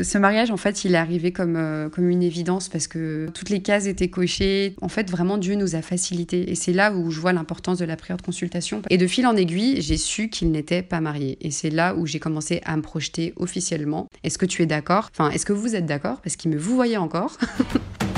Ce mariage, en fait, il est arrivé comme, euh, comme une évidence parce que toutes les cases étaient cochées. En fait, vraiment, Dieu nous a facilité. Et c'est là où je vois l'importance de la prière de consultation. Et de fil en aiguille, j'ai su qu'il n'était pas marié. Et c'est là où j'ai commencé à me projeter officiellement. Est-ce que tu es d'accord? Enfin, est-ce que vous êtes d'accord? Parce qu'il me vous voyez encore.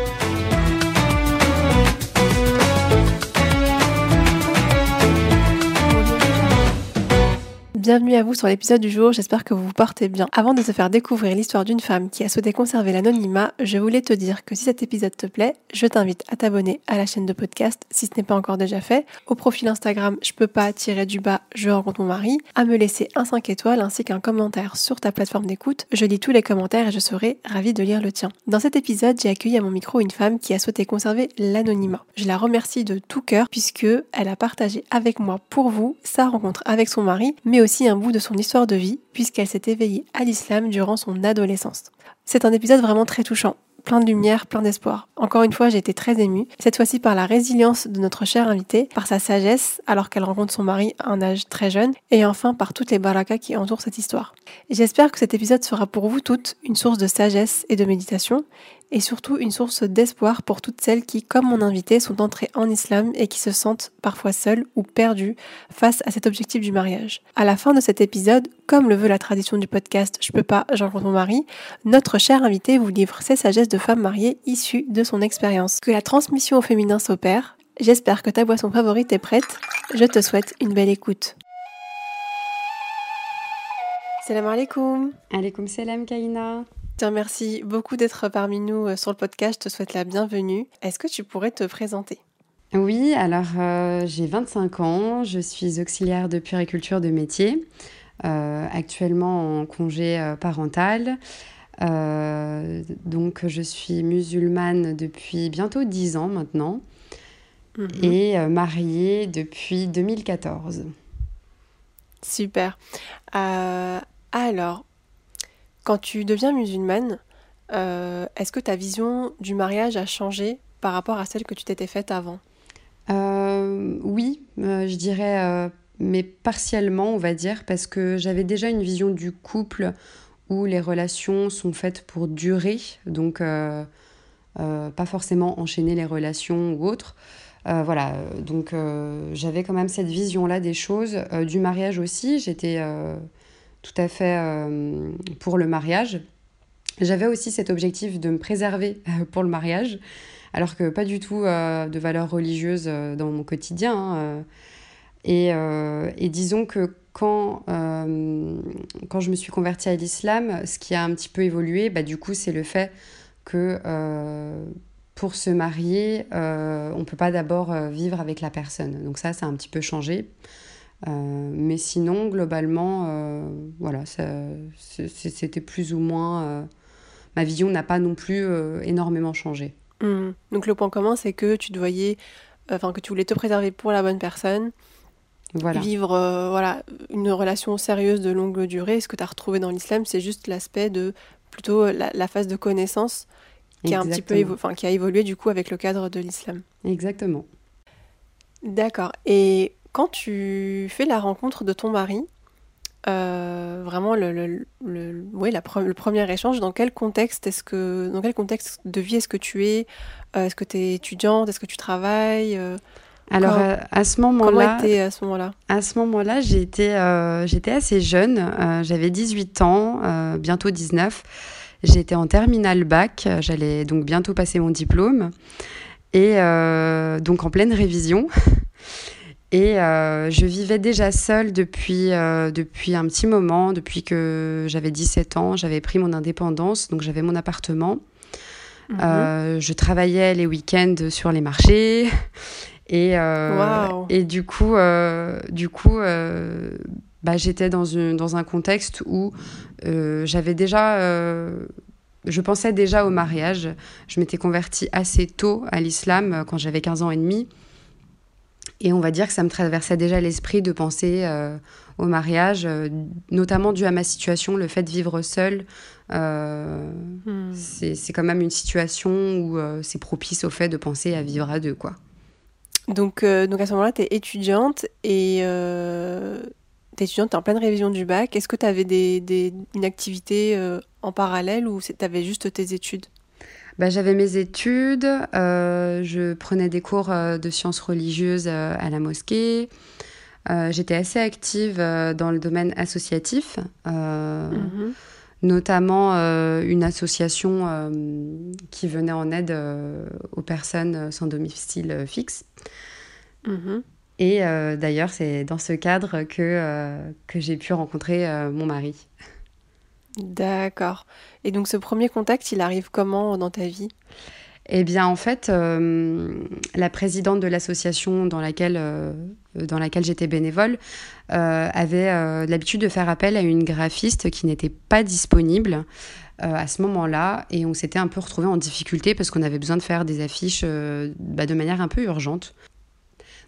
Bienvenue à vous sur l'épisode du jour, j'espère que vous vous portez bien. Avant de te faire découvrir l'histoire d'une femme qui a souhaité conserver l'anonymat, je voulais te dire que si cet épisode te plaît, je t'invite à t'abonner à la chaîne de podcast si ce n'est pas encore déjà fait, au profil Instagram je peux pas tirer du bas, je rencontre mon mari, à me laisser un 5 étoiles ainsi qu'un commentaire sur ta plateforme d'écoute. Je lis tous les commentaires et je serai ravie de lire le tien. Dans cet épisode, j'ai accueilli à mon micro une femme qui a souhaité conserver l'anonymat. Je la remercie de tout cœur puisque elle a partagé avec moi pour vous sa rencontre avec son mari, mais aussi un bout de son histoire de vie, puisqu'elle s'est éveillée à l'islam durant son adolescence. C'est un épisode vraiment très touchant, plein de lumière, plein d'espoir. Encore une fois, j'ai été très émue, cette fois-ci par la résilience de notre chère invitée, par sa sagesse alors qu'elle rencontre son mari à un âge très jeune, et enfin par toutes les barakas qui entourent cette histoire. J'espère que cet épisode sera pour vous toutes une source de sagesse et de méditation, et surtout une source d'espoir pour toutes celles qui, comme mon invité, sont entrées en islam et qui se sentent parfois seules ou perdues face à cet objectif du mariage. À la fin de cet épisode, comme le veut la tradition du podcast Je peux pas, j'en mon mari, notre cher invité vous livre ses sagesses de femme mariée issues de son expérience. Que la transmission au féminin s'opère. J'espère que ta boisson favorite est prête. Je te souhaite une belle écoute. Salam alaikum. Alaikum salam, Kaina te remercie beaucoup d'être parmi nous euh, sur le podcast. Je te souhaite la bienvenue. Est-ce que tu pourrais te présenter? Oui, alors euh, j'ai 25 ans. Je suis auxiliaire de puriculture de métier, euh, actuellement en congé parental. donc je suis musulmane depuis bientôt 10 ans maintenant mhm. et mariée depuis 2014. Super. alors, quand tu deviens musulmane, euh, est-ce que ta vision du mariage a changé par rapport à celle que tu t'étais faite avant? Euh, Oui, euh, je dirais, mais partiellement, on va dire, parce que j'avais déjà une vision du couple où les relations sont faites pour durer, donc pas forcément enchaîner les relations ou autres. voilà, donc j'avais quand même cette vision-là des choses. du mariage aussi, j'étais tout à fait euh, pour le mariage. J'avais aussi cet objectif de me préserver euh, pour le mariage, alors que pas du tout euh, de valeurs religieuses dans mon quotidien. Hein, et, disons que quand, quand je me suis convertie à l'islam, ce qui a un petit peu évolué, bah, du coup, c'est le fait que pour se marier, on ne peut pas d'abord vivre avec la personne. Donc ça, ça a un petit peu changé. Euh, mais sinon, globalement, euh, voilà, c'était plus ou moins. Euh, ma vision n'a pas non plus énormément changé. Mmh. Donc le point commun, c'est que tu voyais, enfin que tu voulais te préserver pour la bonne personne, voilà. vivre voilà une relation sérieuse de longue durée. Ce que tu as retrouvé dans l'islam, c'est juste l'aspect de plutôt la, phase de connaissance qui a un petit peu enfin, qui a évolué du coup avec le cadre de l'islam. Exactement. D'accord. Et quand tu fais la rencontre de ton mari, euh, vraiment le, le, le, le, premier échange, dans quel contexte est-ce que dans quel contexte de vie est-ce que tu es euh, Est-ce que tu es étudiante Est-ce que tu travailles euh, Alors à ce moment-là, comment à ce moment-là? À ce moment-là, j'étais j'étais assez jeune, j'avais 18 ans, bientôt 19. J'étais en terminale bac, j'allais donc bientôt passer mon diplôme et donc en pleine révision. Et je vivais déjà seule depuis, depuis un petit moment, depuis que j'avais 17 ans. J'avais pris mon indépendance, donc j'avais mon appartement. Mhm. je travaillais les week-ends sur les marchés. Et, et du coup, du coup bah, j'étais dans, dans un contexte où j'avais déjà je pensais déjà au mariage. Je m'étais convertie assez tôt à l'islam, euh, quand j'avais 15 ans et demi. Et on va dire que ça me traversait déjà l'esprit de penser euh, au mariage, euh, notamment dû à ma situation, le fait de vivre seule. Hmm. C'est quand même une situation où c'est propice au fait de penser à vivre à deux. quoi. Donc, donc à ce moment-là, tu es étudiante et T'es étudiante, t'es en pleine révision du bac. Est-ce que tu avais des, une activité euh, en parallèle ou tu avais juste tes études? Bah, J'avais mes études, euh, je prenais des cours euh, de sciences religieuses à la mosquée. J'étais assez active dans le domaine associatif, mhm. notamment une association qui venait en aide aux personnes sans domicile fixe. Mhm. Et euh, d'ailleurs, c'est dans ce cadre que, euh, que j'ai pu rencontrer euh, mon mari. D'accord. Et donc ce premier contact, il arrive comment dans ta vie? Eh bien, en fait, la présidente de l'association dans laquelle, dans laquelle j'étais bénévole avait l'habitude de faire appel à une graphiste qui n'était pas disponible à ce moment-là. Et on s'était un peu retrouvé en difficulté parce qu'on avait besoin de faire des affiches bah, de manière un peu urgente.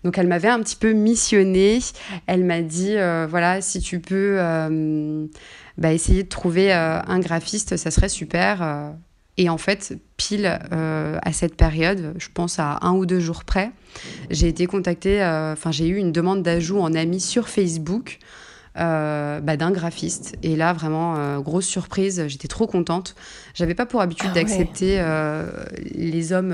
Donc elle m'avait un petit peu missionnée. Elle m'a dit, euh, voilà, si tu peux euh, bah, essayer de trouver euh, un graphiste, ça serait super. Et en fait, pile à cette période, je pense à un ou deux jours près, j'ai été contactée, enfin j'ai eu une demande d'ajout en ami sur Facebook. bah, d'un graphiste. Et là, vraiment, grosse surprise, j'étais trop contente. J'avais pas pour habitude ah d'accepter les hommes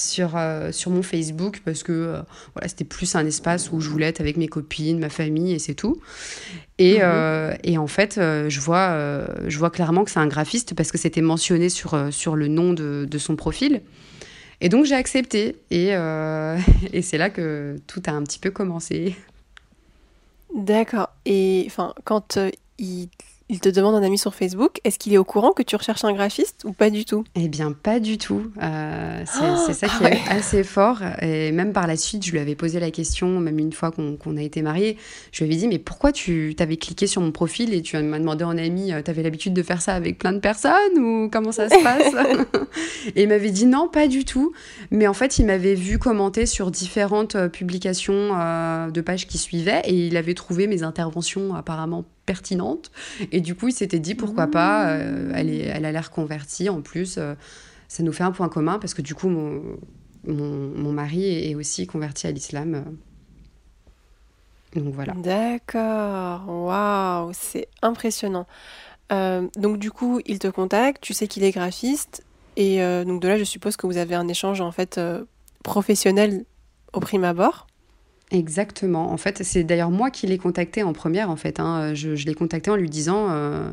sur, euh, sur mon Facebook parce que euh, voilà, c'était plus un espace où je voulais être avec mes copines, ma famille et c'est tout. Et, mhm. euh, et, en fait, je, vois, je vois clairement que c'est un graphiste parce que c'était mentionné sur, sur le nom de, de son profil. Et donc j'ai accepté et, et c'est là que tout a un petit peu commencé. D'accord. Et enfin, quand il il te demande un ami sur Facebook, est-ce qu'il est au courant que tu recherches un graphiste ou pas du tout? Eh bien, pas du tout. Euh, c'est ça qui est assez fort. Et même par la suite, je lui avais posé la question, même une fois qu'on a été mariés, je lui avais dit, mais pourquoi tu t'avais cliqué sur mon profil et tu m'as demandé en ami, euh, tu avais l'habitude de faire ça avec plein de personnes ou comment ça se passe? Et il m'avait dit non, pas du tout. Mais en fait, il m'avait vu commenter sur différentes euh, publications de pages qui suivaient et il avait trouvé mes interventions apparemment pertinente. Et du coup, il s'était dit pourquoi pas, euh, elle, est, elle a l'air convertie. En plus, euh, ça nous fait un point commun parce que du coup, mon, mon, mari est aussi converti à l'islam. Donc voilà. D'accord, waouh, c'est impressionnant. Euh, donc du coup, il te contacte, tu sais qu'il est graphiste, et donc de là, je suppose que vous avez un échange en fait professionnel au prime abord. Exactement. En fait, c'est d'ailleurs moi qui l'ai contacté en première. En fait, hein. je, l'ai contacté en lui disant euh,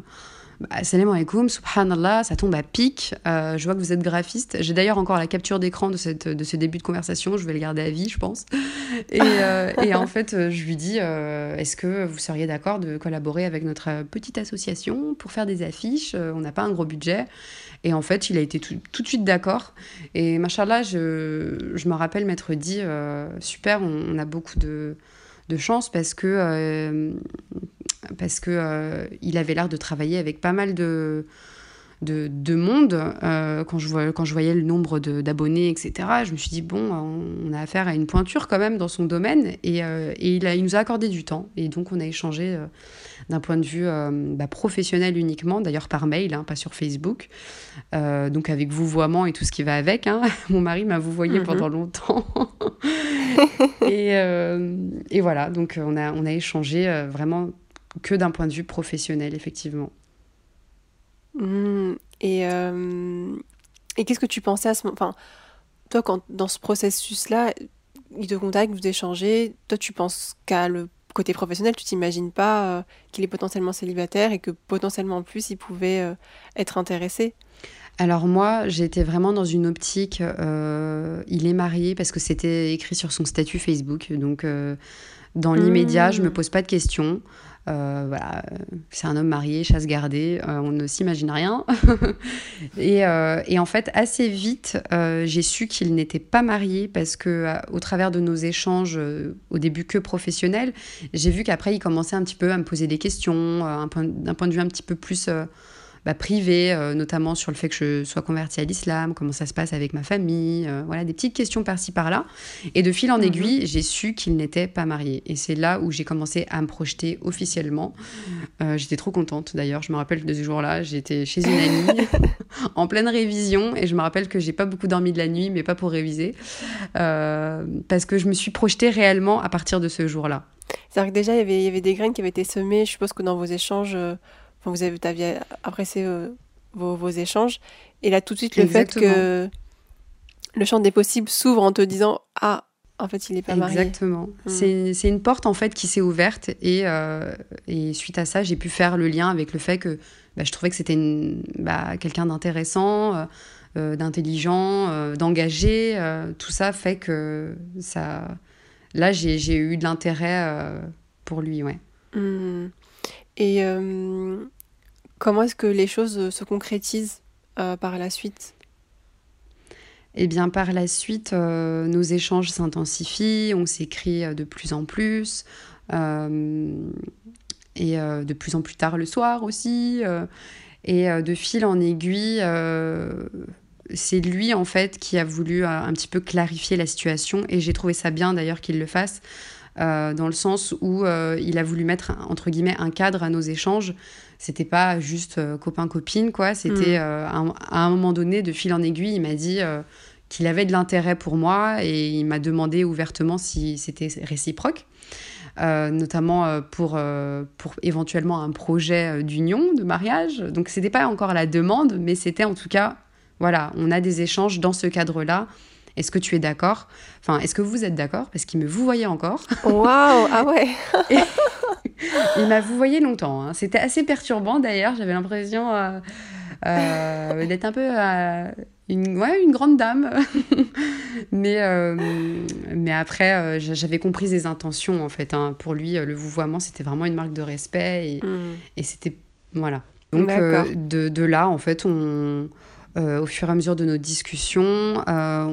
bah, Salam alaikum, subhanallah, ça tombe à pic. Euh, je vois que vous êtes graphiste. J'ai d'ailleurs encore la capture d'écran de, cette, de ce début de conversation. Je vais le garder à vie, je pense. Et, euh, et en fait, je lui dis Est-ce que vous seriez d'accord de collaborer avec notre petite association pour faire des affiches? On n'a pas un gros budget. Et en fait, il a été tout, de suite d'accord. Et machallah, je, je me rappelle m'être dit euh, super, on, a beaucoup de, de chance parce que, euh, parce que euh, il avait l'air de travailler avec pas mal de, de, de monde. quand, je vois, quand je voyais le nombre d'abonnés, etc., je me suis dit bon, on a affaire à une pointure quand même dans son domaine. Et, et il, a, il nous a accordé du temps. Et donc, on a échangé d'un point de vue euh, bah, professionnel uniquement, d'ailleurs par mail, hein, pas sur Facebook. Euh, donc avec vouvoiement et tout ce qui va avec. Hein. Mon mari m'a vouvoyé mhm. pendant longtemps. et, euh, et, voilà, donc on a, on a échangé vraiment que d'un point de vue professionnel, effectivement. Mmh. et, et qu'est-ce que tu pensais à ce moment Enfin, toi, quand, dans ce processus-là, il te contacte, vous échangez, toi, tu penses qu'à le côté professionnel, tu t'imagines pas euh, qu'il est potentiellement célibataire et que potentiellement en plus il pouvait euh, être intéressé? Alors moi, j'étais vraiment dans une optique, euh, il est marié parce que c'était écrit sur son statut Facebook. Donc euh, dans l'immédiat, je me mmh. pose pas de questions. Euh, voilà, c'est un homme marié, chasse gardée, on ne s'imagine rien. et, et, en fait, assez vite, j'ai su qu'il n'était pas marié parce que au travers de nos échanges, au début que professionnels, j'ai vu qu'après il commençait un petit peu à me poser des questions, d'un point de vue un petit peu plus bah, privée, euh, notamment sur le fait que je sois convertie à l'islam, comment ça se passe avec ma famille, euh, voilà, des petites questions par-ci par-là. Et de fil en mhm. aiguille, j'ai su qu'il n'était pas marié. Et c'est là où j'ai commencé à me projeter officiellement. Euh, j'étais trop contente d'ailleurs. Je me rappelle de ce jour-là, j'étais chez une amie en pleine révision et je me rappelle que j'ai pas beaucoup dormi de la nuit, mais pas pour réviser, parce que je me suis projetée réellement à partir de ce jour-là. C'est-à-dire que déjà, il y, avait, il y avait des graines qui avaient été semées. Je suppose que dans vos échanges, vous avez, aviez apprécié euh, vos, vos, échanges. Et là, tout de suite, le fait que le champ des possibles s'ouvre en te disant Ah, en fait, il n'est pas marié. Exactement. Hmm. C'est une porte, en fait, qui s'est ouverte. Et, euh, et, suite à ça, j'ai pu faire le lien avec le fait que bah, je trouvais que c'était bah, quelqu'un d'intéressant, euh, d'intelligent, d'engagé. tout ça fait que ça. Là, j'ai eu de l'intérêt pour lui, ouais. Hmm. Et Comment est-ce que les choses euh, se concrétisent euh, par la suite? Eh bien, par la suite, euh, nos échanges s'intensifient, on s'écrit de plus en plus, et de plus en plus tard le soir aussi. et de fil en aiguille, c'est lui en fait qui a voulu un petit peu clarifier la situation, et j'ai trouvé ça bien d'ailleurs qu'il le fasse. dans le sens où il a voulu mettre entre guillemets un cadre à nos échanges c'était pas juste euh, copain-copine, quoi. C'était mm. euh, à un moment donné, de fil en aiguille, il m'a dit euh, qu'il avait de l'intérêt pour moi et il m'a demandé ouvertement si c'était réciproque. notamment pour, pour éventuellement un projet d'union, de mariage. Donc, c'était pas encore la demande, mais c'était en tout cas, voilà, on a des échanges dans ce cadre-là. Est-ce que tu es d'accord? Enfin, est-ce que vous êtes d'accord? Parce qu'il me vous voyez encore. Waouh Ah ouais Il m'a vous voyez longtemps. Hein. C'était assez perturbant d'ailleurs. J'avais l'impression euh, euh, d'être un peu euh, une, ouais, une grande dame. mais, mais après, j'avais compris ses intentions en fait. Hein. Pour lui, le vouvoiement, c'était vraiment une marque de respect. Et, et c'était. Voilà. Donc, de, de, là, en fait, on euh, au fur et à mesure de nos discussions, euh,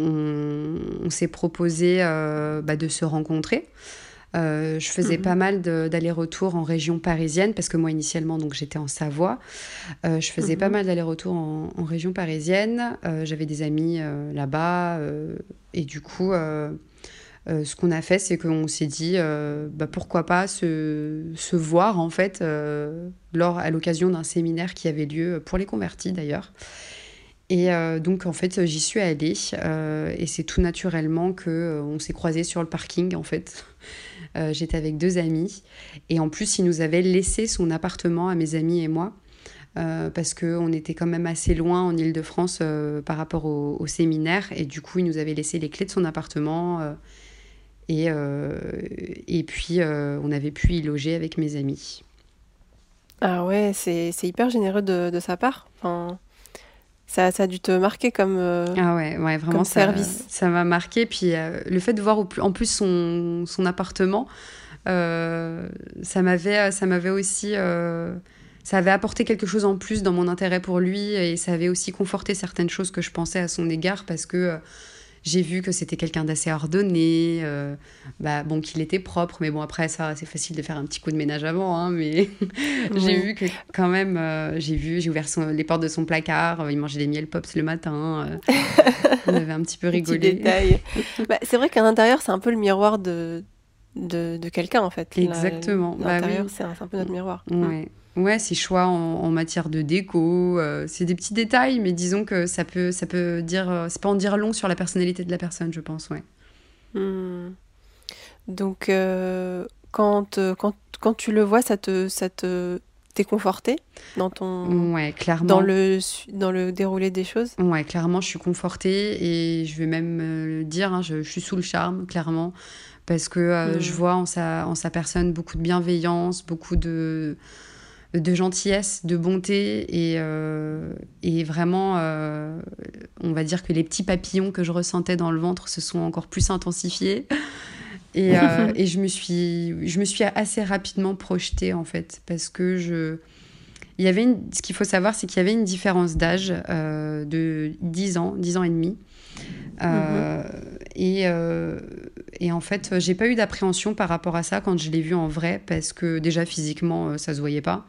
on, s'est proposé euh, bah, de se rencontrer. je faisais mhm. pas mal d'allers-retours en région parisienne parce que moi initialement donc j'étais en Savoie. je faisais pas mhm. mal d'allers-retours en, région parisienne. J'avais des amis là-bas et du coup ce qu'on a fait c'est qu'on s'est dit bah, pourquoi pas se, se, voir en fait lors à l'occasion d'un séminaire qui avait lieu pour les convertis d'ailleurs. Et euh, donc en fait j'y suis allée euh, et c'est tout naturellement que euh, on s'est croisés sur le parking en fait. J'étais avec deux amis et en plus il nous avait laissé son appartement à mes amis et moi parce qu'on était quand même assez loin en Ile-de-France par rapport au, séminaire et du coup il nous avait laissé les clés de son appartement et, et puis on avait pu y loger avec mes amis. Ah ouais, c'est hyper généreux de, sa part. Ça, ça, a dû te marquer comme, euh, ah ouais, ouais, vraiment ça, service. Ça m'a marqué. Puis euh, le fait de voir en plus son, son appartement, euh, ça m'avait ça m'avait aussi. ça avait apporté quelque chose en plus dans mon intérêt pour lui et ça avait aussi conforté certaines choses que je pensais à son égard parce que j'ai vu que c'était quelqu'un d'assez ordonné, euh, bah, bon, qu'il était propre, mais bon, après, ça, c'est facile de faire un petit coup de ménage avant, hein, mais j'ai vu que quand même, euh, j'ai vu, j'ai ouvert les portes de son placard, euh, il mangeait des miel pops le matin, on avait un petit peu rigolé. bah, c'est vrai qu'à l'intérieur, c'est un peu le miroir de, de, de quelqu'un, en fait. Exactement. Bah l'intérieur, c'est un, peu notre miroir. Ouais. Ouais, ses choix en, matière de déco, euh, c'est des petits détails, mais disons que ça peut, ça peut dire, euh, c'est pas en dire long sur la personnalité de la personne, je pense, ouais. Hmm. Donc, euh, quand, quand, quand, tu le vois, ça te, ça te, t'es conforté dans ton, ouais, clairement, dans le, dans le déroulé des choses? Ouais, clairement, je suis confortée et je vais même le dire, hein, je, je, suis sous le charme, clairement, parce que je hmm. vois en sa, en sa personne beaucoup de bienveillance, beaucoup de de gentillesse, de bonté et, et vraiment, on va dire que les petits papillons que je ressentais dans le ventre se sont encore plus intensifiés. Et, et je, me suis, je me suis assez rapidement projetée en fait parce que je il y avait ce qu'il faut savoir, c'est qu'il y avait une différence d'âge euh, de 10 ans, 10 ans et demi. Euh, mhm. et, euh, et, en fait, j'ai pas eu d'appréhension par rapport à ça quand je l'ai vu en vrai, parce que déjà physiquement, ça se voyait pas.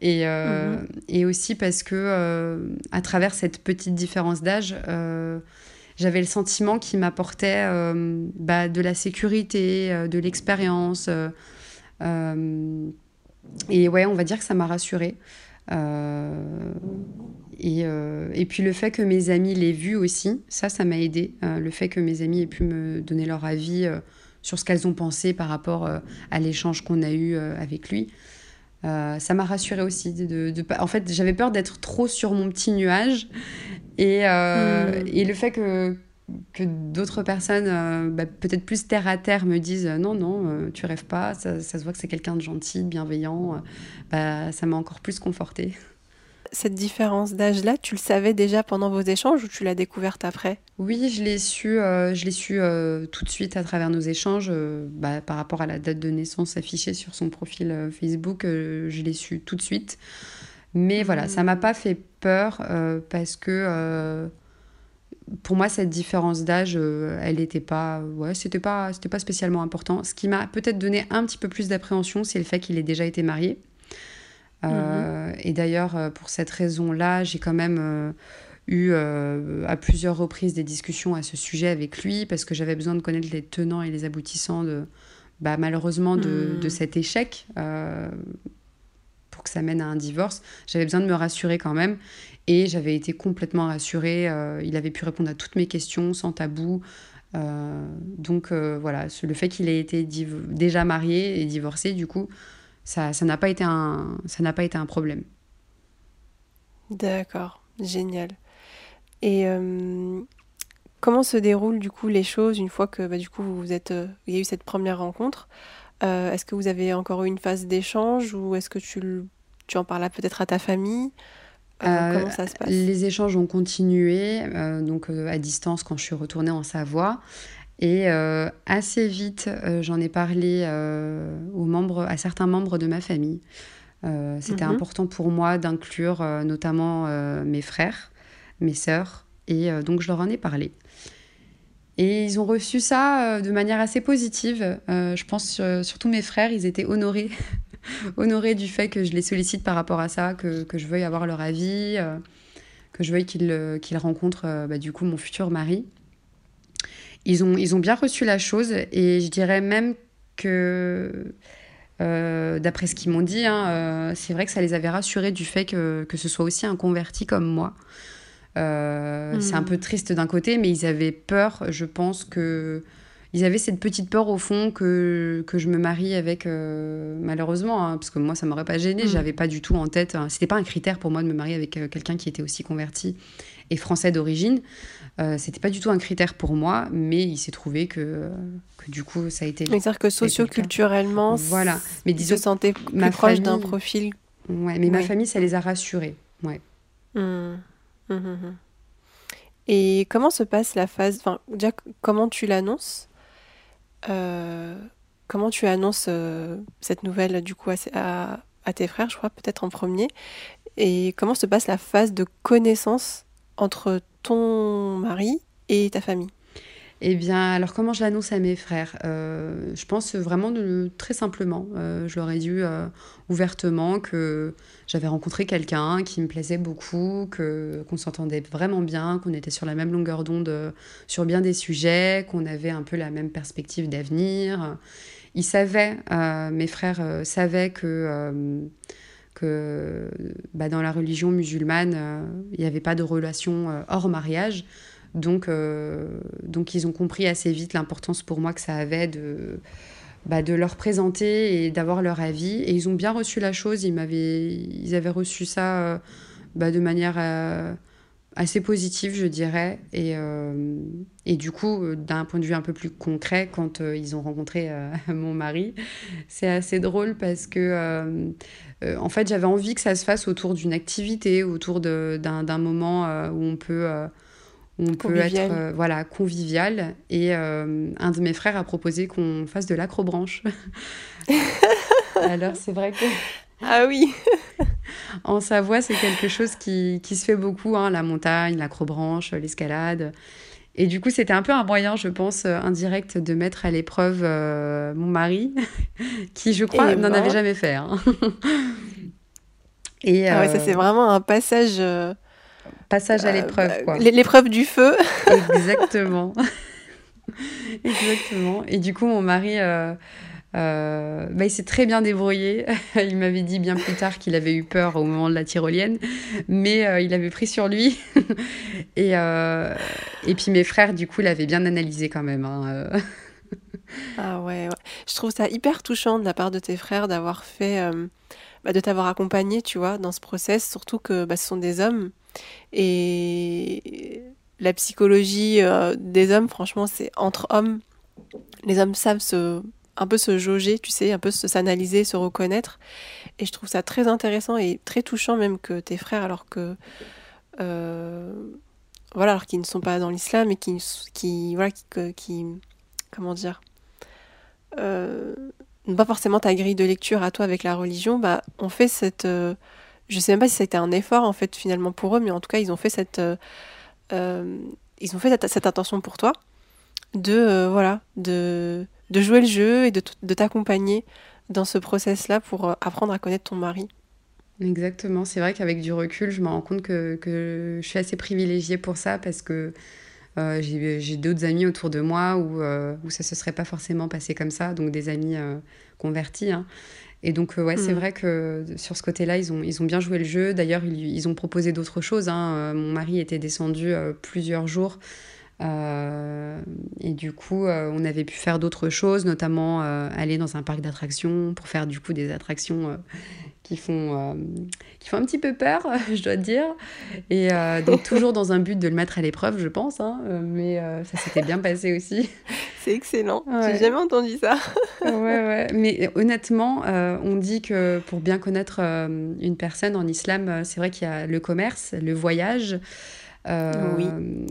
Et, mhm. et aussi parce que à travers cette petite différence d'âge, j'avais le sentiment qu'il m'apportait bah, de la sécurité, de l'expérience. Et ouais, on va dire que ça m'a rassurée. Euh, et, euh, et, puis le fait que mes amis l'aient vu aussi, ça, ça m'a aidé. Euh, le fait que mes amis aient pu me donner leur avis sur ce qu'elles ont pensé par rapport à l'échange qu'on a eu avec lui. ça m'a rassurée aussi. De, de, en fait, j'avais peur d'être trop sur mon petit nuage. Et, hmm. et le fait que, que d'autres personnes, euh, bah, peut-être plus terre à terre, me disent euh, non, non, euh, tu rêves pas, ça, se voit que c'est quelqu'un de gentil, de bienveillant, bah, ça m'a encore plus confortée. Cette différence d'âge-là, tu le savais déjà pendant vos échanges ou tu l'as découverte après? Oui, je l'ai su, je l'ai su tout de suite à travers nos échanges. Bah, par rapport à la date de naissance affichée sur son profil Facebook, je l'ai su tout de suite. Mais voilà, ça m'a mmh. pas fait peur parce que pour moi, cette différence d'âge, euh, elle n'était pas, ouais, c'était pas, c'était pas spécialement important. Ce qui m'a peut-être donné un petit peu plus d'appréhension, c'est le fait qu'il ait déjà été marié. Euh, mhm. Et d'ailleurs, euh, pour cette raison-là, j'ai quand même eu à plusieurs reprises des discussions à ce sujet avec lui parce que j'avais besoin de connaître les tenants et les aboutissants de, bah, malheureusement, de, de mhm. cet échec pour que ça mène à un divorce. J'avais besoin de me rassurer quand même. Et j'avais été complètement rassurée. Euh, il avait pu répondre à toutes mes questions sans tabou. Euh, donc euh, voilà, le fait qu'il ait été déjà marié et divorcé, du coup, ça n'a pas, été un, ça pas été un problème. D'accord, génial. Et comment se déroulent du coup les choses une fois que bah, du coup vous êtes, il y a eu cette première rencontre Est-ce que vous avez encore eu une phase d'échange ou est-ce que tu, tu en parles peut-être à ta famille? Euh, comment ça se passe? Les échanges ont continué, euh, donc euh, à distance quand je suis retournée en Savoie. Et assez vite, j'en ai parlé aux membres, à certains membres de ma famille. C'était mhm. important pour moi d'inclure notamment mes frères, mes sœurs, et donc je leur en ai parlé. Et ils ont reçu ça de manière assez positive. je pense surtout mes frères, ils étaient honorés honorée du fait que je les sollicite par rapport à ça, que, que je veuille avoir leur avis, euh, que je veuille qu'ils euh, rencontrent euh, bah, du coup mon futur mari. Ils ont, ils ont bien reçu la chose et je dirais même que, d'après ce qu'ils m'ont dit, hein, c'est vrai que ça les avait rassurés du fait que, que ce soit aussi un converti comme moi. C'est un hmm. peu triste d'un côté, mais ils avaient peur, je pense, que ils avaient cette petite peur au fond que, que je me marie avec, euh, malheureusement, hein, parce que moi ça m'aurait pas gêné, mm. j'avais pas du tout en tête, hein, c'était pas un critère pour moi de me marier avec euh, quelqu'un qui était aussi converti et français d'origine. Euh, c'était pas du tout un critère pour moi, mais il s'est trouvé que, que du coup ça a été. C'est-à-dire que socioculturellement, voilà. Mais disons, se sentait plus proche d'un profil. Ouais, mais ma famille, ça les a rassurés. Ouais. Mmh. Mmh, mmh, et comment se passe la phase Enfin, déjà, comment tu l'annonces euh, comment tu annonces euh, cette nouvelle du coup à, à, tes frères, je crois, peut-être en premier Et comment se passe la phase de connaissance entre ton mari et ta famille? Eh bien, alors comment je l'annonce à mes frères? Euh, Je pense vraiment très simplement. Euh, je leur ai dit euh, ouvertement que j'avais rencontré quelqu'un qui me plaisait beaucoup, qu'on s'entendait vraiment bien, qu'on était sur la même longueur d'onde sur bien des sujets, qu'on avait un peu la même perspective d'avenir. Ils savaient, mes frères savaient que que bah, dans la religion musulmane, il n'y avait pas de relation hors mariage. Donc, euh, donc ils ont compris assez vite l'importance pour moi que ça avait de, bah, de leur présenter et d'avoir leur avis. Et ils ont bien reçu la chose. Ils, m'avaient, ils avaient reçu ça euh, bah, de manière euh, assez positif, je dirais. Et, et du coup, d'un point de vue un peu plus concret, quand ils ont rencontré mon mari, c'est assez drôle parce que, en fait, j'avais envie que ça se fasse autour d'une activité, autour d'un moment où on peut on peut être euh, voilà, convivial. Et euh, un de mes frères a proposé qu'on fasse de l'acrobranche. Alors c'est vrai que... Ah oui En Savoie, c'est quelque chose qui, qui, se fait beaucoup, hein, la montagne, l'acrobranche, l'escalade. Et du coup, c'était un peu un moyen, je pense, euh, indirect de mettre à l'épreuve mon mari, qui, je crois, n'en avait jamais fait. Hein. Et, ah ouais, ça, c'est vraiment un passage Passage à euh, l'épreuve, quoi. L'épreuve du feu. Exactement. Exactement. Et du coup, mon mari, euh, euh, bah, il s'est très bien débrouillé. il m'avait dit bien plus tard qu'il avait eu peur au moment de la tyrolienne, mais il avait pris sur lui. et, et puis mes frères, du coup, l'avaient bien analysé quand même. Hein, ah ouais, je trouve ça hyper touchant de la part de tes frères d'avoir fait, bah, de t'avoir accompagné, tu vois, dans ce process, surtout que ce sont des hommes. Et la psychologie euh, des hommes, franchement, c'est entre hommes. Les hommes savent se, un peu se jauger, tu sais, un peu s'analyser, se reconnaître. Et je trouve ça très intéressant et très touchant même que tes frères, alors que... Euh, voilà, alors qu'ils ne sont pas dans l'islam et qui, qui, voilà, qui, comment dire, euh, pas forcément ta grille de lecture à toi avec la religion, bah, on fait cette, je sais même pas si ça a été un effort en fait finalement pour eux, mais en tout cas ils ont fait cette, euh, euh, ils ont fait cette, intention pour toi de euh, voilà de, de jouer le jeu et de, de t'accompagner dans ce process là pour apprendre à connaître ton mari. Exactement, c'est vrai qu'avec du recul, je me rends compte que, que, je suis assez privilégiée pour ça parce que j'ai d'autres amis autour de moi où, où ça se serait pas forcément passé comme ça, donc des amis convertis. Hein. Et donc, euh, ouais, c'est mm. vrai que sur ce côté-là, ils ont, ils ont bien joué le jeu. D'ailleurs, ils, ils, ont proposé d'autres choses. Hein. Euh, mon mari était descendu euh, plusieurs jours. Et du coup, on avait pu faire d'autres choses, notamment aller dans un parc d'attractions pour faire du coup des attractions qui font, euh, qui font un petit peu peur, je dois dire. Et euh, donc toujours dans un but de le mettre à l'épreuve, je pense. Hein, euh, mais ça s'était bien passé aussi. C'est excellent. J'ai jamais entendu ça. ouais, ouais. Mais honnêtement, on dit que pour bien connaître une personne en islam, c'est vrai qu'il y a le commerce, le voyage. Oui,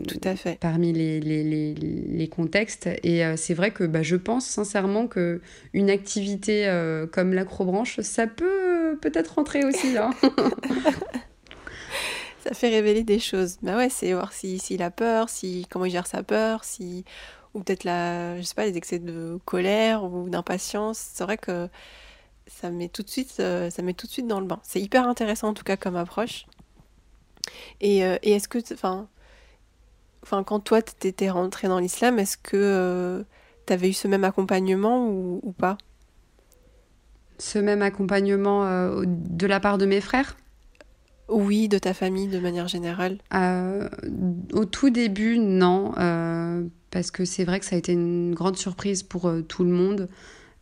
tout à fait. Parmi les, les, les, les contextes. Et c'est vrai que bah, je pense sincèrement qu'une activité comme l'acrobranche, ça peut peut-être rentrer aussi. Hein. ça fait révéler des choses. Bah ouais, c'est voir s'il si, a peur, si, comment il gère sa peur, si, ou peut-être la, je sais pas, les excès de colère ou d'impatience. C'est vrai que ça met tout de suite, euh, ça met tout de suite dans le bain. C'est hyper intéressant en tout cas comme approche. Et, euh, et est-ce que, enfin, enfin, quand toi t'étais rentré dans l'islam, est-ce que euh, tu avais eu ce même accompagnement ou, ou pas? Ce même accompagnement euh, de la part de mes frères? Oui, de ta famille de manière générale. Euh, au tout début, non, parce que c'est vrai que ça a été une grande surprise pour tout le monde.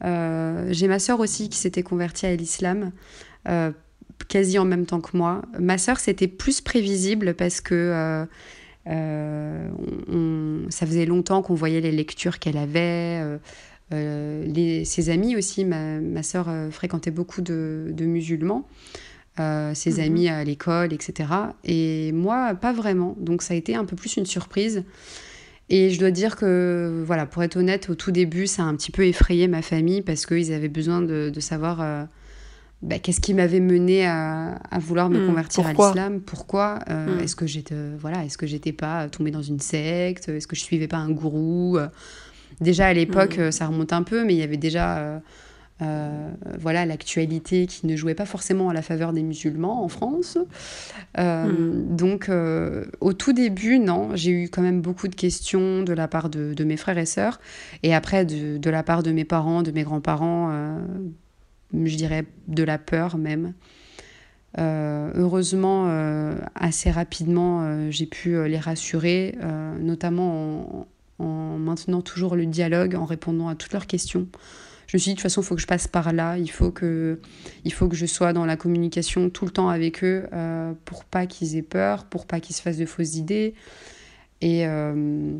J'ai ma sœur aussi qui s'était convertie à l'islam quasi en même temps que moi. Ma sœur, c'était plus prévisible parce que ça faisait longtemps qu'on voyait les lectures qu'elle avait. Euh, ses amis aussi, ma, ma soeur euh, fréquentait beaucoup de, musulmans, euh, ses mhm. amis à l'école, etc. Et moi, pas vraiment. Donc ça a été un peu plus une surprise. Et je dois dire que, voilà, pour être honnête, au tout début, ça a un petit peu effrayé ma famille parce qu'ils avaient besoin de, savoir bah, qu'est-ce qui m'avait mené à, vouloir me hmm, convertir à l'islam, pourquoi, hmm. est-ce que j'étais, voilà, est-ce que j'étais pas tombée dans une secte, est-ce que je suivais pas un gourou, Déjà à l'époque, mm. euh, ça remonte un peu, mais il y avait déjà euh, euh, voilà l'actualité qui ne jouait pas forcément à la faveur des musulmans en France. Donc au tout début, non, j'ai eu quand même beaucoup de questions de la part de, mes frères et sœurs, et après de, la part de mes parents, de mes grands-parents, je dirais de la peur même. heureusement, assez rapidement, j'ai pu les rassurer, notamment en, en maintenant toujours le dialogue, en répondant à toutes leurs questions. je me suis dit, de toute façon, il faut que je passe par là. Il faut que, il faut que je sois dans la communication tout le temps avec eux euh, pour pas qu'ils aient peur, pour pas qu'ils se fassent de fausses idées. Et euh,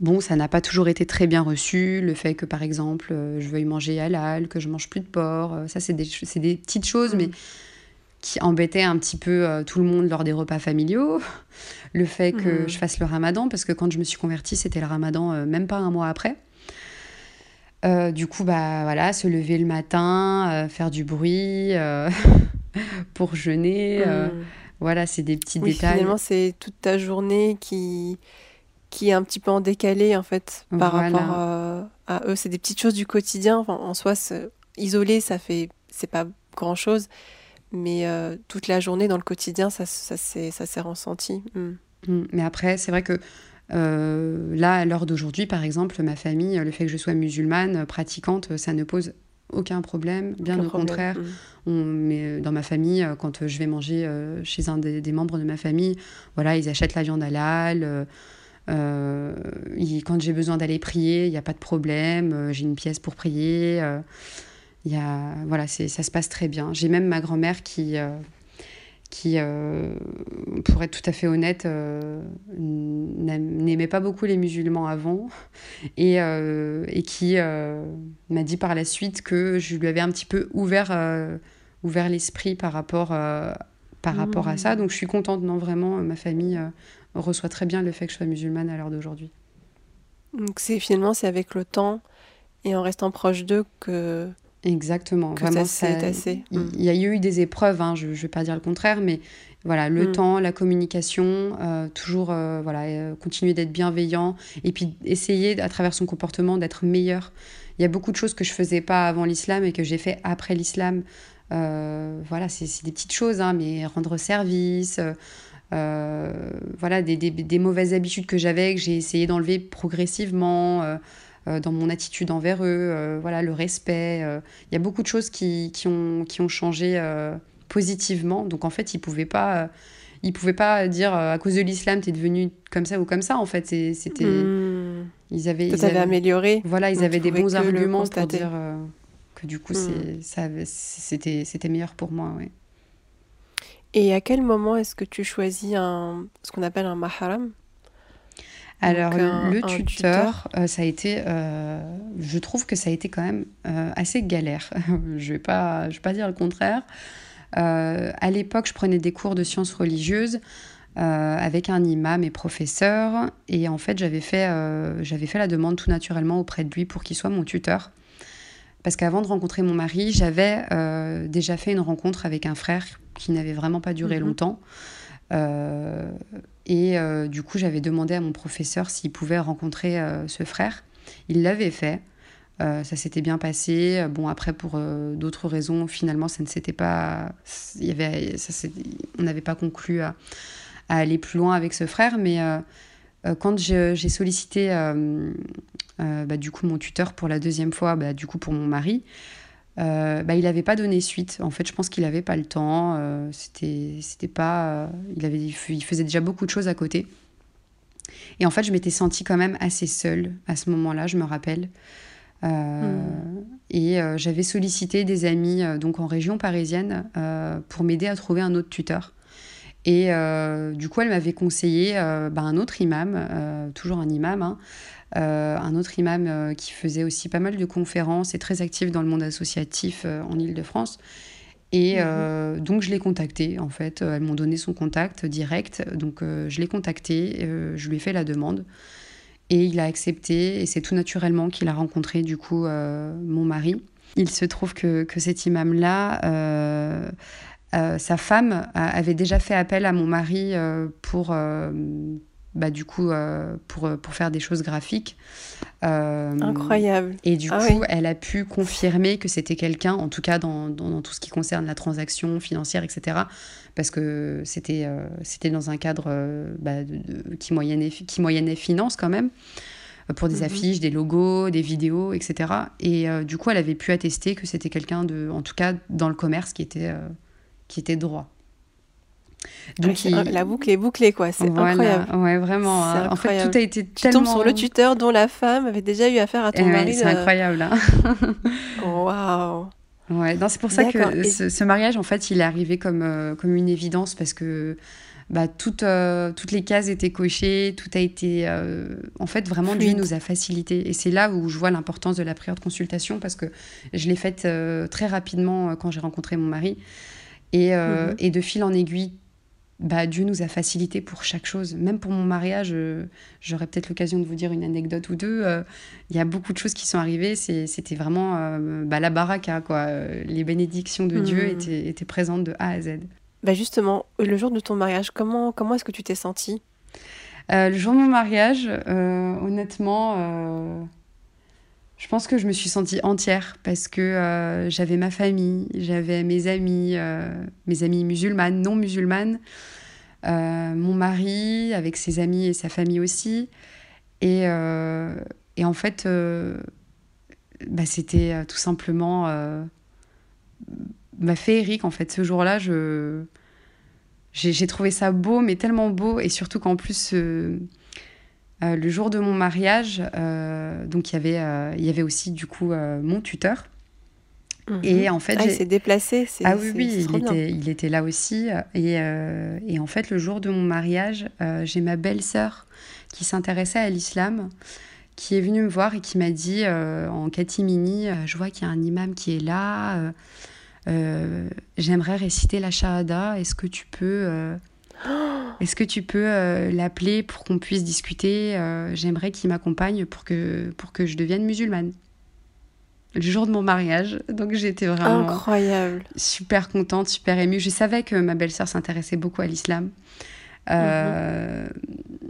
bon, ça n'a pas toujours été très bien reçu. Le fait que, par exemple, euh, je veuille manger halal, que je mange plus de porc, ça, c'est des, des, petites choses, mais qui embêtaient un petit peu tout le monde lors des repas familiaux. Le fait que je fasse le ramadan, parce que quand je me suis convertie, c'était le ramadan même pas un mois après. Euh, du coup, bah voilà, se lever le matin, euh, faire du bruit euh, pour jeûner. Hmm. Voilà, c'est des petits détails. Finalement, c'est toute ta journée qui, qui est un petit peu en décalé en fait par rapport à eux. C'est des petites choses du quotidien. en soi, isolé, ça fait, c'est pas grand chose, mais toute la journée dans le quotidien, ça, ça s'est ressenti. Hmm. Hmm. Mais après, c'est vrai que euh, là, à l'heure d'aujourd'hui, par exemple, ma famille, le fait que je sois musulmane, pratiquante, ça ne pose aucun problème, bien au contraire. Mm. On, mais euh, dans ma famille, euh, quand je vais manger chez un des, membres de ma famille, voilà, ils achètent la viande halal. Quand j'ai besoin d'aller prier, il n'y a pas de problème. j'ai une pièce pour prier. Il y a, voilà, ça se passe très bien. J'ai même ma grand-mère qui qui, euh, pour être tout à fait honnête, euh, n'aimait pas beaucoup les musulmans avant et, euh, et qui m'a dit par la suite que je lui avais un petit peu ouvert, ouvert l'esprit par rapport, par rapport à ça. Mmh. Donc je suis contente, non, vraiment, ma famille reçoit très bien le fait que je sois musulmane à l'heure d'aujourd'hui. Donc c'est finalement, c'est avec le temps et en restant proche d'eux que Exactement. Vraiment, ça, assez. Il mm. y, a eu des épreuves, hein, je ne vais pas dire le contraire, mais voilà, le mm. temps, la communication, euh, toujours euh, voilà, euh, continuer d'être bienveillant et puis essayer à travers son comportement d'être meilleur. Il y a beaucoup de choses que je faisais pas avant l'islam et que j'ai fait après l'islam. voilà, c'est des petites choses, hein, mais rendre service. Voilà, des, des, des, mauvaises habitudes que j'avais, que j'ai essayé d'enlever progressivement. Euh, dans mon attitude envers eux, euh, voilà, le respect. Euh. Il y a beaucoup de choses qui, qui, ont, qui ont changé positivement. Donc en fait, ils ne pouvaient pas ils pouvaient pas dire à cause de l'islam t'es devenu comme ça ou comme ça en fait c'était hmm. ils avaient ils avaient amélioré voilà ils avaient des bons arguments pour dire que du coup ça c'était c'était meilleur pour moi ouais. Et à quel moment est-ce que tu choisis un ce qu'on appelle un maharam alors, le tuteur, euh, ça a été, euh, je trouve que ça a été quand même euh, assez galère. je ne vais, pas, je vais pas dire le contraire. à l'époque, je prenais des cours de sciences religieuses avec un imam et professeur. Et en fait, j'avais fait, j'avais fait la demande tout naturellement auprès de lui pour qu'il soit mon tuteur. Parce qu'avant de rencontrer mon mari, j'avais déjà fait une rencontre avec un frère qui n'avait vraiment pas duré mhm. longtemps. Euh, et euh, du coup, j'avais demandé à mon professeur s'il pouvait rencontrer euh, ce frère. Il l'avait fait. ça s'était bien passé. Bon, après, pour d'autres raisons, finalement, ça ne s'était pas. Il y avait, ça, on n'avait pas conclu à, aller plus loin avec ce frère. Mais quand j'ai sollicité bah, du coup mon tuteur pour la deuxième fois, bah, du coup pour mon mari, euh, bah, il n'avait pas donné suite. En fait, je pense qu'il n'avait pas le temps. Euh, c'était, c'était pas. Euh, il avait, il faisait déjà beaucoup de choses à côté. Et en fait, je m'étais sentie quand même assez seule à ce moment-là. Je me rappelle. Hmm. Et j'avais sollicité des amis donc en région parisienne pour m'aider à trouver un autre tuteur. Et du coup, elle m'avait conseillé bah, un autre imam, toujours un imam, hein, euh, un autre imam euh, qui faisait aussi pas mal de conférences et très actif dans le monde associatif euh, en Ile-de-France. Et mhm. donc je l'ai contacté en fait. Elles m'ont donné son contact direct. Donc je l'ai contacté, je lui ai fait la demande. Et il a accepté. Et c'est tout naturellement qu'il a rencontré du coup mon mari. Il se trouve que, que cet imam-là, sa femme avait déjà fait appel à mon mari pour bah, du coup, euh, pour, euh, pour faire des choses graphiques. Euh, Incroyable. Et du ah coup, elle a pu confirmer que c'était quelqu'un, en tout cas dans, dans, tout ce qui concerne la transaction financière, etc. Parce que c'était c'était dans un cadre bah, qui, moyennait, qui moyennait finance quand même, pour des mhm. affiches, des logos, des vidéos, etc. Et du coup, elle avait pu attester que c'était quelqu'un de, en tout cas dans le commerce, qui était, qui était droit. Donc la boucle est bouclée quoi, c'est incroyable. Ouais, vraiment. Hein. En fait, tout a été tu tellement. tombes sur le tuteur dont la femme avait déjà eu affaire à ton mari. c'est incroyable. Hein. Waouh. Ouais, c'est pour ça que ce, mariage, en fait, il est arrivé comme, euh, comme une évidence parce que bah, toutes, euh, toutes les cases étaient cochées, tout a été. Euh, en fait, vraiment, Dieu nous a facilité. Et c'est là où je vois l'importance de la prière de consultation parce que je l'ai faite très rapidement quand j'ai rencontré mon mari. Et, mhm. et, de fil en aiguille, bah, Dieu nous a facilité pour chaque chose. Même pour mon mariage, euh, j'aurai peut-être l'occasion de vous dire une anecdote ou deux. Euh, il y a beaucoup de choses qui sont arrivées. C'était vraiment euh, bah, la baraka. Quoi. Les bénédictions de Dieu hmm. étaient, étaient, présentes de A à Z. Bah justement, le jour de ton mariage, comment, comment est-ce que tu t'es sentie? Le jour de mon mariage, honnêtement, je pense que je me suis sentie entière parce que j'avais ma famille, j'avais mes amis, mes amis musulmanes, non musulmanes. Euh, mon mari avec ses amis et sa famille aussi. Et, euh, et en fait, euh, bah, c'était tout simplement bah, féerique. En fait, ce jour-là, je, j'ai, trouvé ça beau, mais tellement beau. Et surtout qu'en plus, le jour de mon mariage, donc il y avait, il y avait aussi du coup mon tuteur et mhm. en fait, ah, il s'est déplacé. Ah oui, oui, il était, il était, là aussi. Et, euh, et, en fait, le jour de mon mariage, euh, j'ai ma belle-sœur qui s'intéressait à l'islam, qui est venue me voir et qui m'a dit euh, en catimini, je vois qu'il y a un imam qui est là. J'aimerais réciter la shahada. Est-ce que tu peux Est-ce que tu peux l'appeler pour qu'on puisse discuter J'aimerais qu'il m'accompagne pour que, pour que je devienne musulmane le jour de mon mariage. Donc j'étais vraiment incroyable, super contente, super émue. Je savais que ma belle-sœur s'intéressait beaucoup à l'islam. Euh,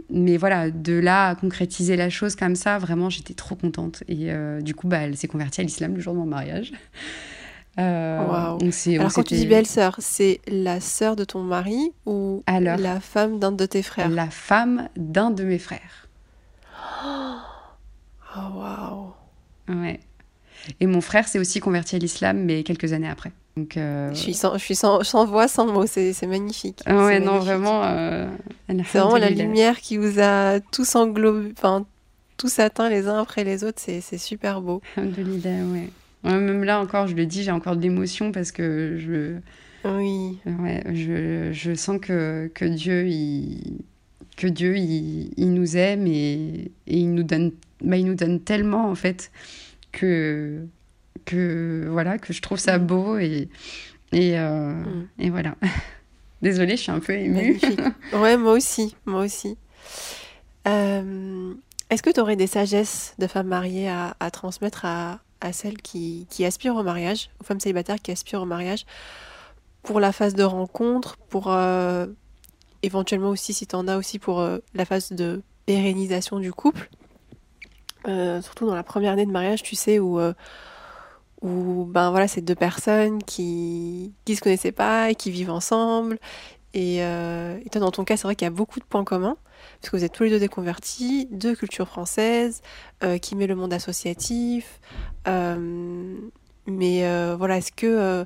mais voilà, de là à concrétiser la chose comme ça, vraiment, j'étais trop contente. Et euh, du coup, bah, elle s'est convertie à l'islam le jour de mon mariage. Euh, Alors, quand tu dis belle-sœur, c'est la sœur de ton mari ou la femme d'un de tes frères? La femme d'un de mes frères. Oh, waouh! Ouais. Et mon frère s'est aussi converti à l'islam, mais quelques années après. Donc, euh, Je suis sans, je suis sans, sans voix, sans mots, c'est magnifique. Ah ouais, non, vraiment. Euh, c'est vraiment la lumière qui vous a tous englobé, enfin, tous atteints les uns après les autres, c'est super beau. Alhamdoulilah, ouais. Même là encore, je le dis, j'ai encore de l'émotion parce que je. Oui. Ouais, je, je sens que, que Dieu, il, que Dieu, il, il nous aime et, et il, nous donne, bah, il nous donne tellement, en fait que, que, voilà, que je trouve ça mm. beau et, et, euh, mm. et voilà. Désolée, je suis un peu émue. ouais, moi aussi, moi aussi. Euh, est-ce que tu aurais des sagesses de femmes mariées à, à transmettre à, à celles qui, qui, aspirent au mariage, aux femmes célibataires qui aspirent au mariage, pour la phase de rencontre, pour euh, éventuellement aussi, si tu en as aussi, pour la phase de pérennisation du couple euh, surtout dans la première année de mariage, tu sais, où, euh, où ben voilà, c'est deux personnes qui qui se connaissaient pas et qui vivent ensemble. Et, euh, toi, dans ton cas, c'est vrai qu'il y a beaucoup de points communs, parce que vous êtes tous les deux déconvertis, deux cultures françaises, qui met le monde associatif. mais voilà, est-ce que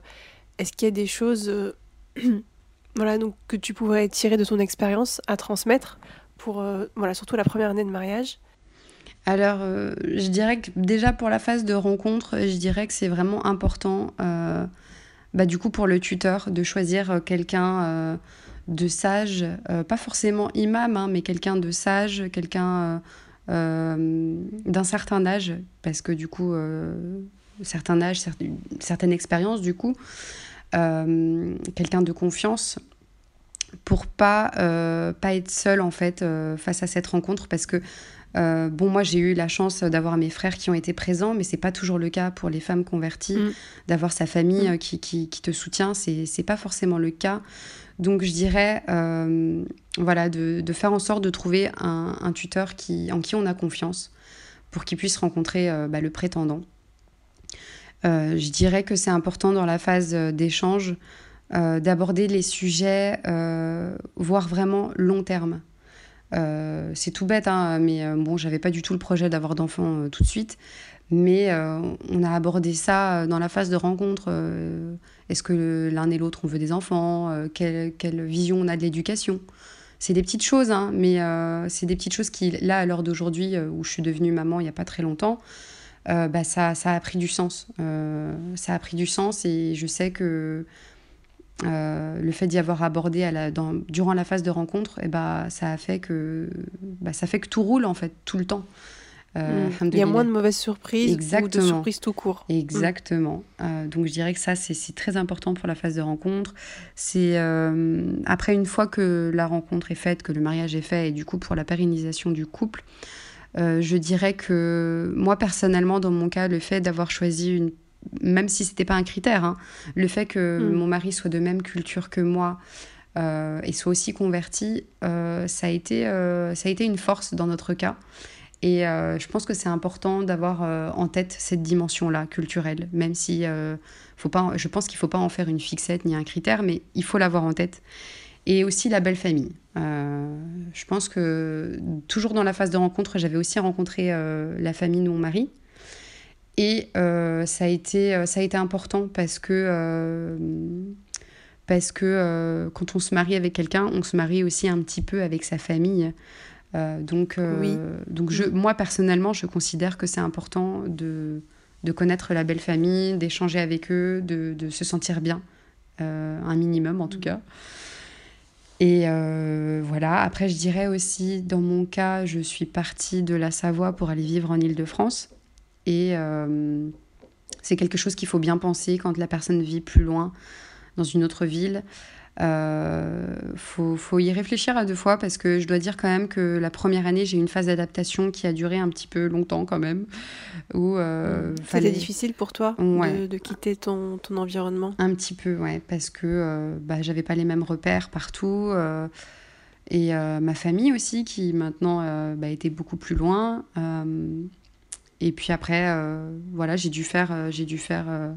est-ce qu'il y a des choses voilà, donc, que tu pourrais tirer de ton expérience à transmettre pour voilà, surtout la première année de mariage? Alors, euh, je dirais que déjà pour la phase de rencontre, je dirais que c'est vraiment important, euh, bah, du coup, pour le tuteur, de choisir euh, quelqu'un de sage, pas forcément imam, hein, mais quelqu'un de sage, quelqu'un d'un certain âge, parce que du coup, certain âge, certaine, certaine expérience, du coup, quelqu'un de confiance pour pas pas être seul en fait face à cette rencontre parce que euh, bon, moi, j'ai eu la chance d'avoir mes frères qui ont été présents, mais c'est pas toujours le cas pour les femmes converties, mm. d'avoir sa famille mm. euh, qui, qui, te soutient, c'est pas forcément le cas. Donc, je dirais, euh, voilà, de, de, faire en sorte de trouver un, un, tuteur qui, en qui on a confiance pour qu'il puisse rencontrer bah, le prétendant. je dirais que c'est important dans la phase d'échange d'aborder les sujets, voire vraiment long terme. Euh, c'est tout bête, hein, mais euh, bon, j'avais pas du tout le projet d'avoir d'enfants euh, tout de suite. Mais on a abordé ça dans la phase de rencontre. Est-ce que l'un et l'autre on veut des enfants quelle, quelle, vision on a de l'éducation C'est des petites choses, hein, mais c'est des petites choses qui, là, à l'heure d'aujourd'hui, où je suis devenue maman il n'y a pas très longtemps, bah, ça, ça, a pris du sens. ça a pris du sens et je sais que euh, le fait d'y avoir abordé à la, dans, durant la phase de rencontre, et eh bah, ça a fait que bah, ça fait que tout roule en fait tout le temps. Euh, mm. Il y a moins de mauvaises surprises Exactement. ou de surprises tout court. Mm. Exactement. Euh, donc je dirais que ça c'est très important pour la phase de rencontre. C'est après une fois que la rencontre est faite, que le mariage est fait et du coup pour la pérennisation du couple, je dirais que moi personnellement dans mon cas le fait d'avoir choisi une même si c'était pas un critère, hein, le fait que mm. mon mari soit de même culture que moi euh, et soit aussi converti, euh, ça, a été, euh, ça a été une force dans notre cas. Et je pense que c'est important d'avoir en tête cette dimension-là culturelle, même si faut pas, je pense qu'il ne faut pas en faire une fixette ni un critère, mais il faut l'avoir en tête. Et aussi la belle famille. je pense que toujours dans la phase de rencontre, j'avais aussi rencontré la famille de mon mari, et euh, ça, a été, euh, ça a été important parce que, euh, parce que quand on se marie avec quelqu'un, on se marie aussi un petit peu avec sa famille. donc, donc je, moi, personnellement, je considère que c'est important de, de connaître la belle famille, d'échanger avec eux, de, de, se sentir bien, un minimum en tout cas. Et voilà, après je dirais aussi, dans mon cas, je suis partie de la Savoie pour aller vivre en Ile-de-France. Et euh, c'est quelque chose qu'il faut bien penser quand la personne vit plus loin, dans une autre ville. Euh, faut, faut, y réfléchir à deux fois parce que je dois dire quand même que la première année, j'ai eu une phase d'adaptation qui a duré un petit peu longtemps quand même. Où, euh, C'était difficile pour toi de, quitter ton, ton, environnement? Un petit peu, ouais, parce que euh, bah, j'avais pas les mêmes repères partout. Euh, et ma famille aussi, qui maintenant bah, était beaucoup plus loin. Et puis après, euh, voilà, j'ai dû faire, euh, j'ai dû faire euh,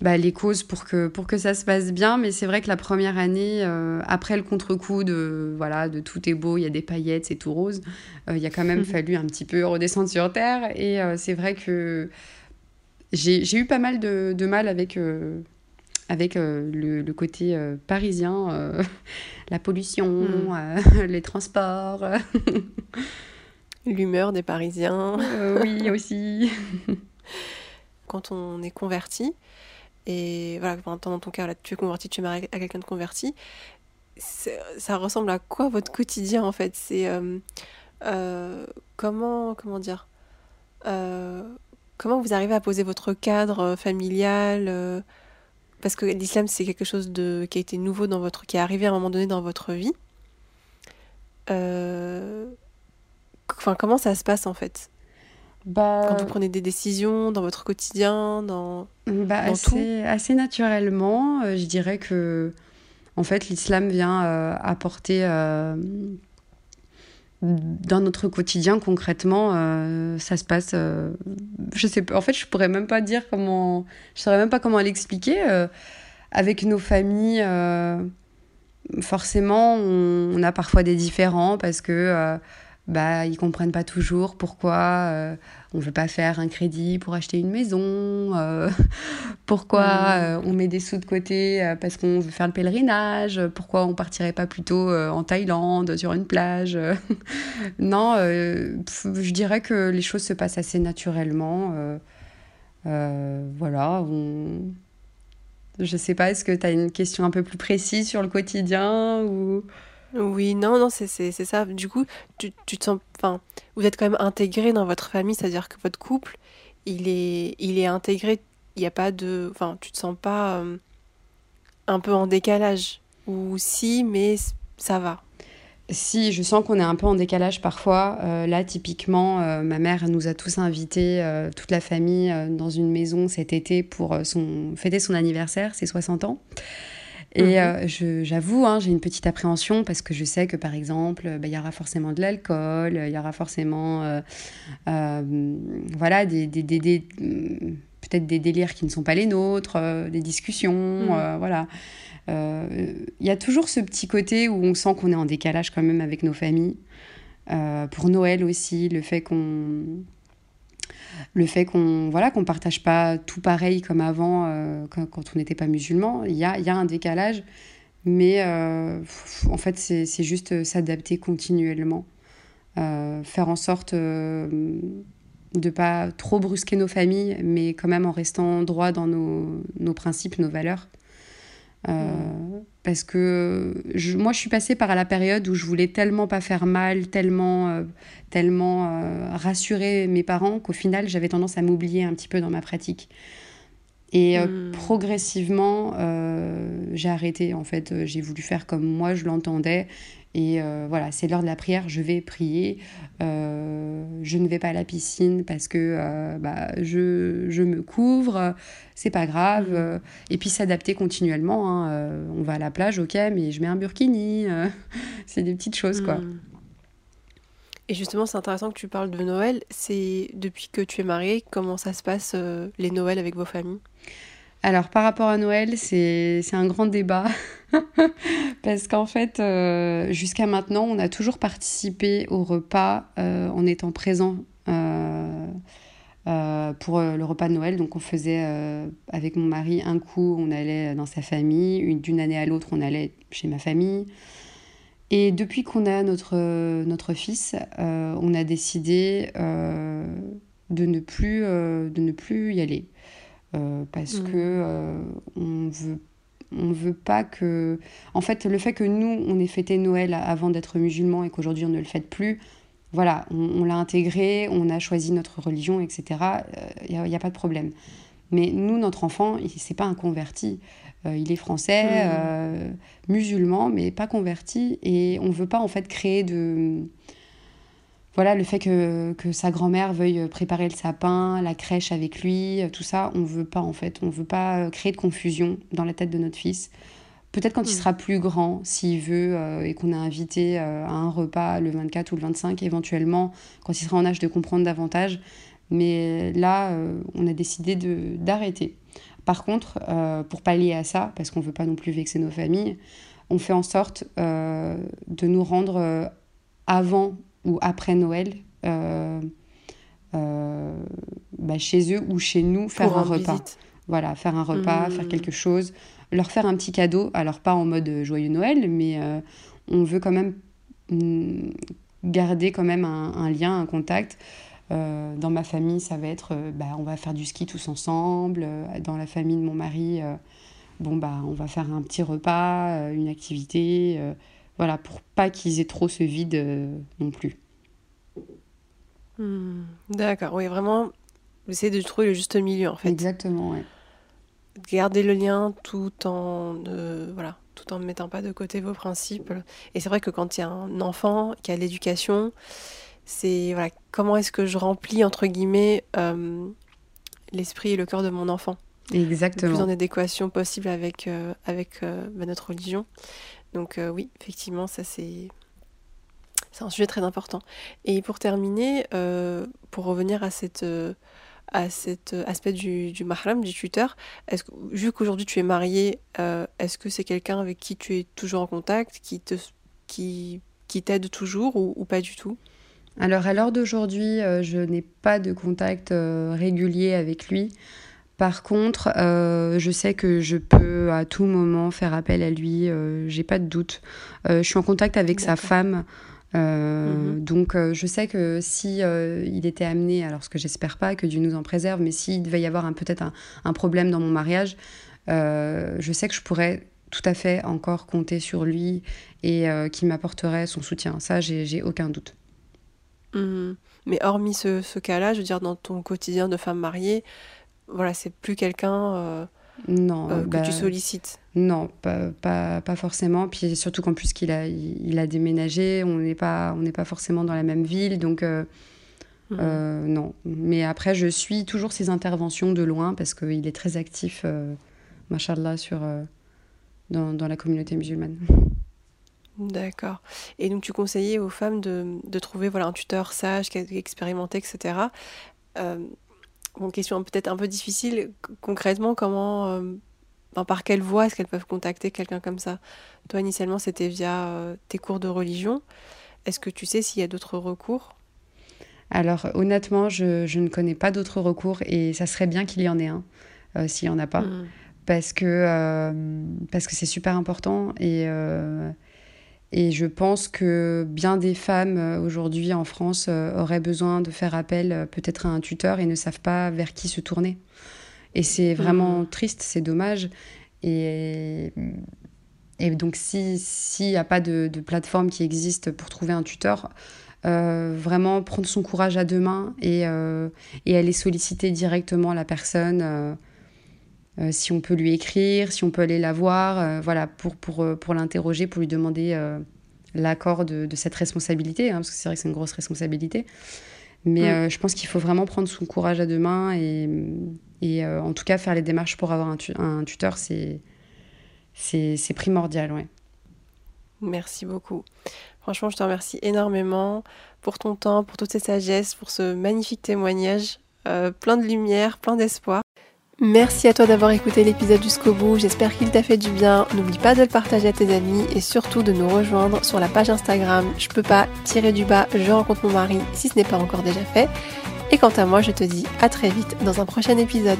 bah, les causes pour que, pour que ça se passe bien. Mais c'est vrai que la première année, après le contre-coup de, voilà, de tout est beau, il y a des paillettes, c'est tout rose, il y a quand même fallu un petit peu redescendre sur Terre. Et c'est vrai que j'ai eu pas mal de, de mal avec avec le, le, côté parisien, la pollution, hmm. les transports. L'humeur des Parisiens. Euh, oui, aussi. Quand on est converti, et voilà, dans ton cas, là, tu es converti, tu es marié à quelqu'un de converti, ça ressemble à quoi votre quotidien en fait? C'est euh, euh, comment, comment dire? Comment vous arrivez à poser votre cadre familial Parce que l'islam c'est quelque chose de, qui a été nouveau dans votre, qui est arrivé à un moment donné dans votre vie. Enfin, comment ça se passe en fait? Bah... Quand vous prenez des décisions dans votre quotidien, dans, bah, assez, assez, naturellement, euh, je dirais que en fait l'islam vient euh, apporter euh, dans notre quotidien concrètement, ça se passe. je sais pas. En fait, je pourrais même pas dire comment. Je saurais même pas comment l'expliquer. avec nos familles, forcément, on, on, a parfois des différends parce que bah, ils comprennent pas toujours pourquoi euh, on veut pas faire un crédit pour acheter une maison, euh, pourquoi mm. euh, on met des sous de côté parce qu'on veut faire le pèlerinage, pourquoi on partirait pas plutôt en Thaïlande sur une plage. non, je dirais que les choses se passent assez naturellement. voilà, on... je sais pas, est-ce que tu as une question un peu plus précise sur le quotidien ou oui, non, non, c'est ça. Du coup, tu, tu te sens. Enfin, vous êtes quand même intégré dans votre famille, c'est-à-dire que votre couple, il est, il est intégré. Il n'y a pas de. Enfin, tu te sens pas euh, un peu en décalage. Ou si, mais ça va. Si, je sens qu'on est un peu en décalage parfois. Euh, là, typiquement, euh, ma mère nous a tous invités, toute la famille, dans une maison cet été pour son, fêter son anniversaire, ses 60 ans. Et euh, j'avoue, hein, j'ai une petite appréhension parce que je sais que, par exemple, bah, il y aura forcément de l'alcool, il y aura forcément euh, euh, voilà, des, des, des, peut-être des délires qui ne sont pas les nôtres, des discussions, mhm. voilà. Il y a toujours ce petit côté où on sent qu'on est en décalage quand même avec nos familles. pour Noël aussi, le fait qu'on le fait qu'on voilà qu'on partage pas tout pareil comme avant quand, quand, on n'était pas musulman. Il y a, y a un décalage, mais en fait c'est juste s'adapter continuellement. faire en sorte de pas trop brusquer nos familles, mais quand même en restant droit dans nos, nos principes, nos valeurs. Euh. Parce que je, moi, je suis passée par la période où je voulais tellement pas faire mal, tellement, euh, tellement euh, rassurer mes parents qu'au final, j'avais tendance à m'oublier un petit peu dans ma pratique. Et mm. progressivement, j'ai arrêté. En fait, j'ai voulu faire comme moi je l'entendais. Et euh, voilà, c'est l'heure de la prière, je vais prier. Euh, je ne vais pas à la piscine parce que euh, bah, je, je, me couvre, c'est pas grave. Mm. Et puis s'adapter continuellement. Hein. on va à la plage, ok, mais je mets un burkini. c'est des petites choses, quoi. Mm. Et justement, c'est intéressant que tu parles de Noël. C'est depuis que tu es mariée, comment ça se passe les Noëls avec vos familles? Alors par rapport à Noël, c'est un grand débat. Parce qu'en fait, euh, jusqu'à maintenant, on a toujours participé au repas euh, en étant présent euh, pour le repas de Noël. Donc on faisait avec mon mari un coup, on allait dans sa famille. D'une année à l'autre, on allait chez ma famille. Et depuis qu'on a notre, fils, on a décidé de ne plus y aller. Euh, parce mmh. que euh, on veut on veut pas que en fait le fait que nous on ait fêté Noël avant d'être musulmans et qu'aujourd'hui on ne le fête plus voilà on, l'a intégré on a choisi notre religion etc il n'y a, a, pas de problème mais nous notre enfant c'est pas un converti euh, il est français mmh. musulman mais pas converti et on veut pas en fait créer de voilà, le fait que, sa grand-mère veuille préparer le sapin, la crèche avec lui, tout ça, on veut pas en fait. On veut pas créer de confusion dans la tête de notre fils. Peut-être quand il hmm. sera plus grand, s'il veut, euh, et qu'on a invité euh, à un repas le 24 ou le 25, éventuellement, quand il sera en âge de comprendre davantage. Mais là, euh, on a décidé d'arrêter. Par contre, pour pallier à ça, parce qu'on ne veut pas non plus vexer nos familles, on fait en sorte de nous rendre avant ou après Noël euh, euh, bah, chez eux ou chez nous faire un repas. Voilà, faire un repas, faire mmh. quelque chose, leur faire un petit cadeau. Alors pas en mode joyeux Noël, mais euh, on veut quand même mm, garder quand même un, lien, un contact. dans ma famille, ça va être, bah, on va faire du ski tous ensemble. Dans la famille de mon mari, bon bah, on va faire un petit repas, une activité. Voilà, pour pas qu'ils aient trop ce vide euh, non plus. Hmm, d'accord, oui, vraiment, essayer de trouver le juste milieu en fait. Exactement, oui. Garder le lien tout en ne voilà, tout en mettant pas de côté vos principes. Et c'est vrai que quand il y a un enfant qui a l'éducation, c'est voilà, comment est-ce que je remplis entre guillemets euh, l'esprit et le cœur de mon enfant? Exactement. Le plus en adéquation possible avec, euh, avec bah, notre religion. Donc euh, oui, effectivement, ça c'est un sujet très important. Et pour terminer, euh, pour revenir à cette euh, à cet aspect du, du mahram, du tuteur, est-ce que, vu qu'aujourd'hui tu es marié, est-ce que c'est quelqu'un avec qui tu es toujours en contact, qui te qui, qui t'aide toujours ou, ou, pas du tout? Alors à l'heure d'aujourd'hui, je n'ai pas de contact régulier avec lui. Par contre, euh, je sais que je peux à tout moment faire appel à lui, euh, j'ai pas de doute. Euh, je suis en contact avec sa femme, mhm. donc je sais que si il était amené, alors ce que j'espère pas, que Dieu nous en préserve, mais s'il devait y avoir peut-être un, problème dans mon mariage, je sais que je pourrais tout à fait encore compter sur lui et qu'il m'apporterait son soutien. Ça, j'ai aucun doute. Mhm. Mais hormis ce, ce cas-là, je veux dire, dans ton quotidien de femme mariée, voilà, c'est plus quelqu'un euh, non, euh, que bah, tu sollicites. Non, pas, pas, pas, forcément. Puis surtout qu'en plus qu'il a, il, a déménagé, on n'est pas, on n'est pas forcément dans la même ville, donc euh, mhm. non. Mais après, je suis toujours ses interventions de loin parce qu'il est très actif, machallah, sur dans, dans la communauté musulmane. D'accord. Et donc tu conseillais aux femmes de, de trouver voilà, un tuteur sage, expérimenté, etc. Euh, Bon, question peut-être un peu difficile. Concrètement, comment, euh, par quelle voie est-ce qu'elles peuvent contacter quelqu'un comme ça? Toi, initialement, c'était via euh, tes cours de religion. Est-ce que tu sais s'il y a d'autres recours? Alors honnêtement, je, ne connais pas d'autres recours et ça serait bien qu'il y en ait un, s'il n'y en a pas. Parce que parce que c'est super important et, et je pense que bien des femmes euh, aujourd'hui en France euh, auraient besoin de faire appel euh, peut-être à un tuteur et ne savent pas vers qui se tourner. Et c'est vraiment mmh. triste, c'est dommage. Et, et donc s'il n'y a pas de, plateforme qui existe pour trouver un tuteur, vraiment prendre son courage à deux mains et, et aller solliciter directement la personne. Euh, si on peut lui écrire, si on peut aller la voir, euh, voilà, pour, pour, euh, pour l'interroger, pour lui demander l'accord de, de, cette responsabilité, hein, parce que c'est vrai que c'est une grosse responsabilité. Mais mm. je pense qu'il faut vraiment prendre son courage à deux mains et, et en tout cas faire les démarches pour avoir un, un tuteur, c'est, primordial. Ouais. Merci beaucoup. Franchement, je te remercie énormément pour ton temps, pour toutes ces sagesses, pour ce magnifique témoignage, plein de lumière, plein d'espoir. Merci à toi d'avoir écouté l'épisode jusqu'au bout, j'espère qu'il t'a fait du bien. N'oublie pas de le partager à tes amis et surtout de nous rejoindre sur la page Instagram Je peux pas tirer du bas, je rencontre mon mari si ce n'est pas encore déjà fait. Et quant à moi, je te dis à très vite dans un prochain épisode.